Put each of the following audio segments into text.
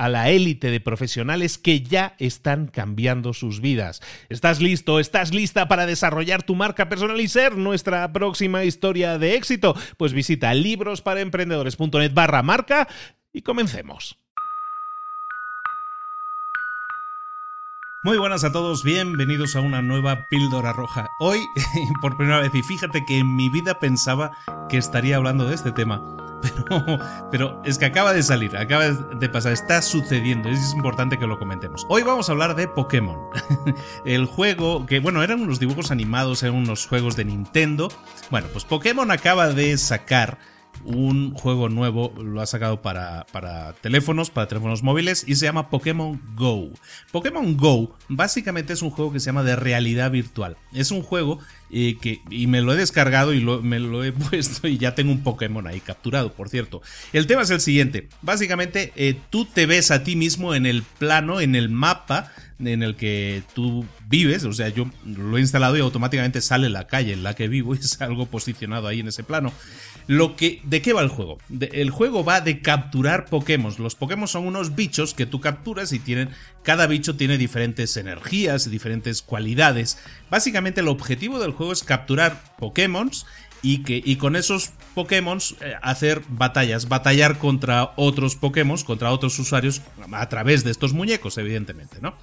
a la élite de profesionales que ya están cambiando sus vidas. ¿Estás listo? ¿Estás lista para desarrollar tu marca personal y ser nuestra próxima historia de éxito? Pues visita librosparaemprendedores.net barra marca y comencemos. Muy buenas a todos, bienvenidos a una nueva píldora roja. Hoy, por primera vez, y fíjate que en mi vida pensaba que estaría hablando de este tema, pero, pero es que acaba de salir, acaba de pasar, está sucediendo, es importante que lo comentemos. Hoy vamos a hablar de Pokémon, el juego que, bueno, eran unos dibujos animados, eran unos juegos de Nintendo. Bueno, pues Pokémon acaba de sacar un juego nuevo, lo ha sacado para, para, teléfonos, para teléfonos móviles y se llama Pokémon Go. Pokémon Go básicamente es un juego que se llama de realidad virtual. Es un juego eh, que, y me lo he descargado y me lo he puesto y ya tengo un Pokémon ahí capturado, por cierto. El tema es el siguiente, básicamente eh, tú te ves a ti mismo en el plano, en el mapa en el que tú vives, o sea, yo lo he instalado y automáticamente sale la calle en la que vivo y es algo posicionado ahí en ese plano. Lo que, ¿De qué va el juego? el juego va de capturar Pokémon. Los Pokémon son unos bichos que tú capturas y tienen. Cada bicho tiene diferentes energías, diferentes cualidades. Básicamente el objetivo del juego es capturar Pokémon y, que, y con esos Pokémon eh, hacer batallas, batallar contra otros Pokémon, contra otros usuarios a través de estos muñecos, evidentemente, ¿no?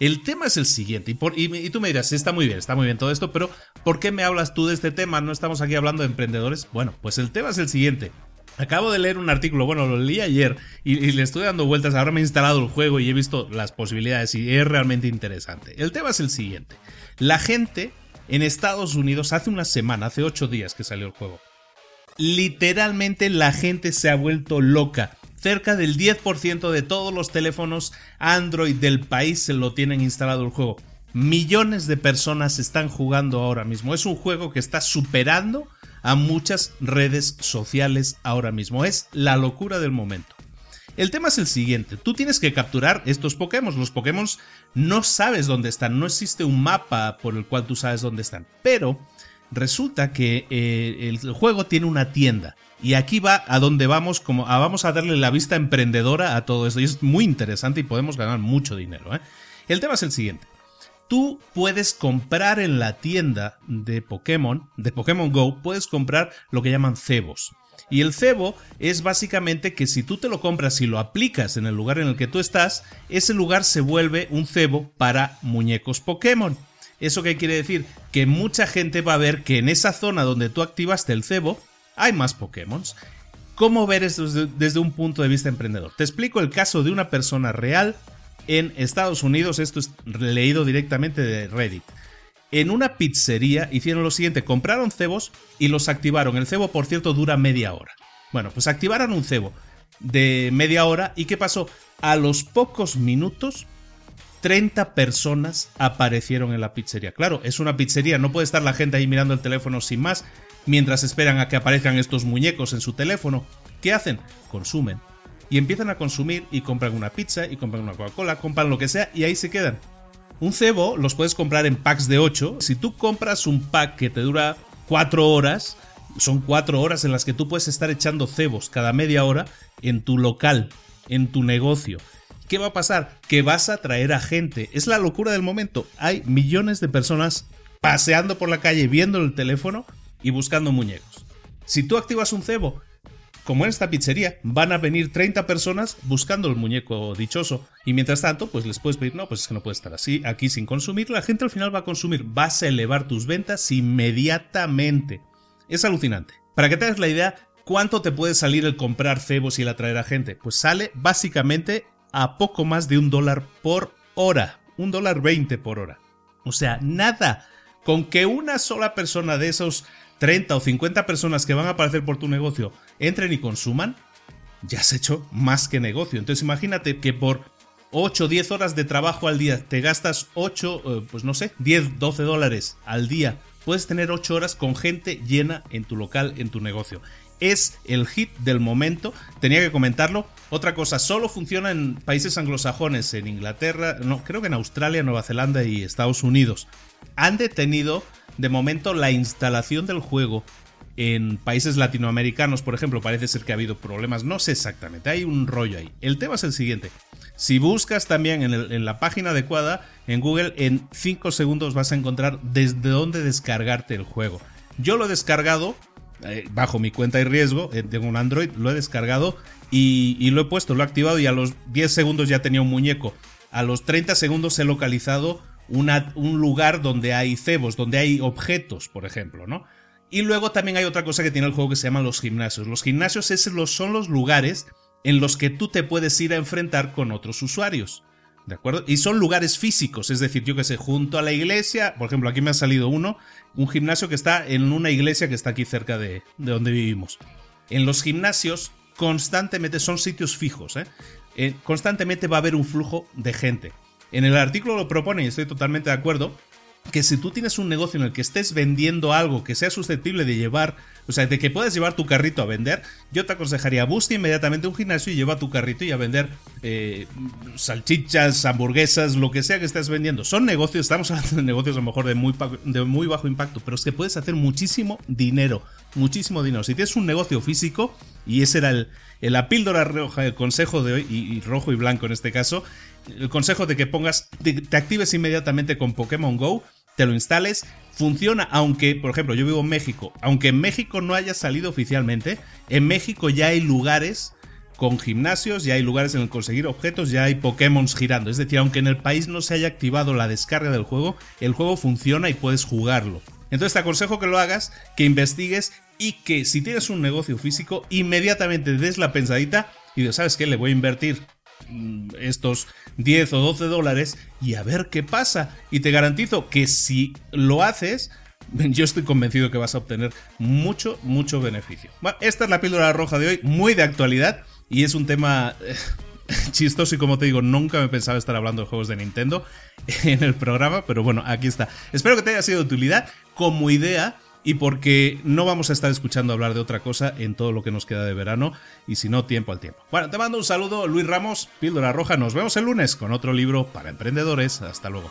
El tema es el siguiente, y, tú me dirás, está muy bien, está muy bien todo esto, pero ¿por qué me hablas tú de este tema? ¿No estamos aquí hablando de emprendedores? Bueno, pues el tema es el siguiente. Acabo de leer un artículo, bueno, lo leí ayer y, le estoy dando vueltas, ahora me he instalado el juego y he visto las posibilidades y es realmente interesante. El tema es el siguiente. La gente en Estados Unidos hace una semana, hace ocho días que salió el juego, literalmente la gente se ha vuelto loca cerca del 10% de todos los teléfonos Android del país se lo tienen instalado el juego. Millones de personas están jugando ahora mismo. Es un juego que está superando a muchas redes sociales ahora mismo. Es la locura del momento. El tema es el siguiente, tú tienes que capturar estos Pokémon, los Pokémon no sabes dónde están, no existe un mapa por el cual tú sabes dónde están, pero resulta que eh, el juego tiene una tienda y aquí va a donde vamos, como a, vamos a darle la vista emprendedora a todo esto. Y es muy interesante y podemos ganar mucho dinero. ¿eh? El tema es el siguiente. Tú puedes comprar en la tienda de Pokémon, de Pokémon Go, puedes comprar lo que llaman cebos. Y el cebo es básicamente que si tú te lo compras y lo aplicas en el lugar en el que tú estás, ese lugar se vuelve un cebo para muñecos Pokémon. ¿Eso qué quiere decir? Que mucha gente va a ver que en esa zona donde tú activaste el cebo, hay más Pokémon. ¿Cómo ver esto desde, un punto de vista emprendedor? Te explico el caso de una persona real en Estados Unidos. Esto es leído directamente de Reddit. En una pizzería hicieron lo siguiente: compraron cebos y los activaron. El cebo, por cierto, dura media hora. Bueno, pues activaron un cebo de media hora. ¿Y qué pasó? A los pocos minutos 30 personas aparecieron en la pizzería. Claro, es una pizzería, no puede estar la gente ahí mirando el teléfono sin más mientras esperan a que aparezcan estos muñecos en su teléfono. ¿Qué hacen? Consumen. Y empiezan a consumir y compran una pizza y compran una Coca-Cola, compran lo que sea y ahí se quedan. Un cebo los puedes comprar en packs de 8. Si tú compras un pack que te dura 4 horas, son 4 horas en las que tú puedes estar echando cebos cada media hora en tu local, en tu negocio. ¿Qué va a pasar? Que vas a atraer a gente. Es la locura del momento. Hay millones de personas paseando por la calle viendo el teléfono y buscando muñecos. Si tú activas un cebo, como en esta pizzería, van a venir 30 personas buscando el muñeco dichoso. Y mientras tanto, pues les puedes pedir, no, pues es que no puede estar así, aquí sin consumir. La gente al final va a consumir, vas a elevar tus ventas inmediatamente. Es alucinante. Para que te hagas la idea, ¿cuánto te puede salir el comprar cebos y el atraer a gente? Pues sale básicamente a poco más de un dólar por hora. Un dólar veinte por hora. O sea, nada. Con que una sola persona de esos 30 o 50 personas que van a aparecer por tu negocio entren y consuman, ya has hecho más que negocio. Entonces imagínate que por 8 o 10 horas de trabajo al día te gastas 8, eh, pues no sé, 10, 12 dólares al día. Puedes tener 8 horas con gente llena en tu local, en tu negocio es el hit del momento. Tenía que comentarlo. Otra cosa, solo funciona en países anglosajones, en Inglaterra, no, creo que en Australia, Nueva Zelanda y Estados Unidos. Han detenido de momento la instalación del juego en países latinoamericanos, por ejemplo, parece ser que ha habido problemas, no sé exactamente, hay un rollo ahí. El tema es el siguiente. Si buscas también en, la página adecuada, en Google, en 5 segundos vas a encontrar desde dónde descargarte el juego. Yo lo he descargado eh, bajo mi cuenta y riesgo, eh, tengo un Android, lo he descargado y, lo he puesto, lo he activado y a los 10 segundos ya tenía un muñeco. A los 30 segundos he localizado un lugar donde hay cebos, donde hay objetos, por ejemplo, ¿no? Y luego también hay otra cosa que tiene el juego que se llama los gimnasios. Los gimnasios son los lugares en los que tú te puedes ir a enfrentar con otros usuarios. ¿De acuerdo? Y son lugares físicos, es decir, yo que sé, junto a la iglesia, por ejemplo, aquí me ha salido uno, un gimnasio que está en una iglesia que está aquí cerca de, donde vivimos. En los gimnasios constantemente son sitios fijos, ¿eh? ¿eh? constantemente va a haber un flujo de gente. En el artículo lo propone y estoy totalmente de acuerdo, que si tú tienes un negocio en el que estés vendiendo algo que sea susceptible de llevar, o sea, de que puedas llevar tu carrito a vender, yo te aconsejaría busca inmediatamente un gimnasio y lleva tu carrito y a vender eh, salchichas, hamburguesas, lo que sea que estés vendiendo. Son negocios, estamos hablando de negocios a lo mejor de muy, de muy bajo impacto, pero es que puedes hacer muchísimo dinero, muchísimo dinero. Si tienes un negocio físico, y ese era el, la píldora roja, el consejo de hoy, y, rojo y blanco en este caso, el consejo de que pongas, te actives inmediatamente con Pokémon Go te lo instales, funciona, aunque, por ejemplo, yo vivo en México, aunque en México no haya salido oficialmente, en México ya hay lugares con gimnasios, ya hay lugares en el conseguir objetos, ya hay Pokémon girando. Es decir, aunque en el país no se haya activado la descarga del juego, el juego funciona y puedes jugarlo. Entonces te aconsejo que lo hagas, que investigues y que si tienes un negocio físico, inmediatamente des la pensadita y dices, ¿sabes qué? Le voy a invertir estos 10 o 12 dólares y a ver qué pasa. Y te garantizo que si lo haces, yo estoy convencido que vas a obtener mucho, mucho beneficio. Bueno, esta es la píldora roja de hoy, muy de actualidad y es un tema eh, chistoso y como te digo, nunca me pensaba estar hablando de juegos de Nintendo en el programa, pero bueno, aquí está. Espero que te haya sido de utilidad como idea y porque no vamos a estar escuchando hablar de otra cosa en todo lo que nos queda de verano y si no, tiempo al tiempo. Bueno, te mando un saludo, Luis Ramos, Píldora Roja, nos vemos el lunes con otro libro para emprendedores. Hasta luego.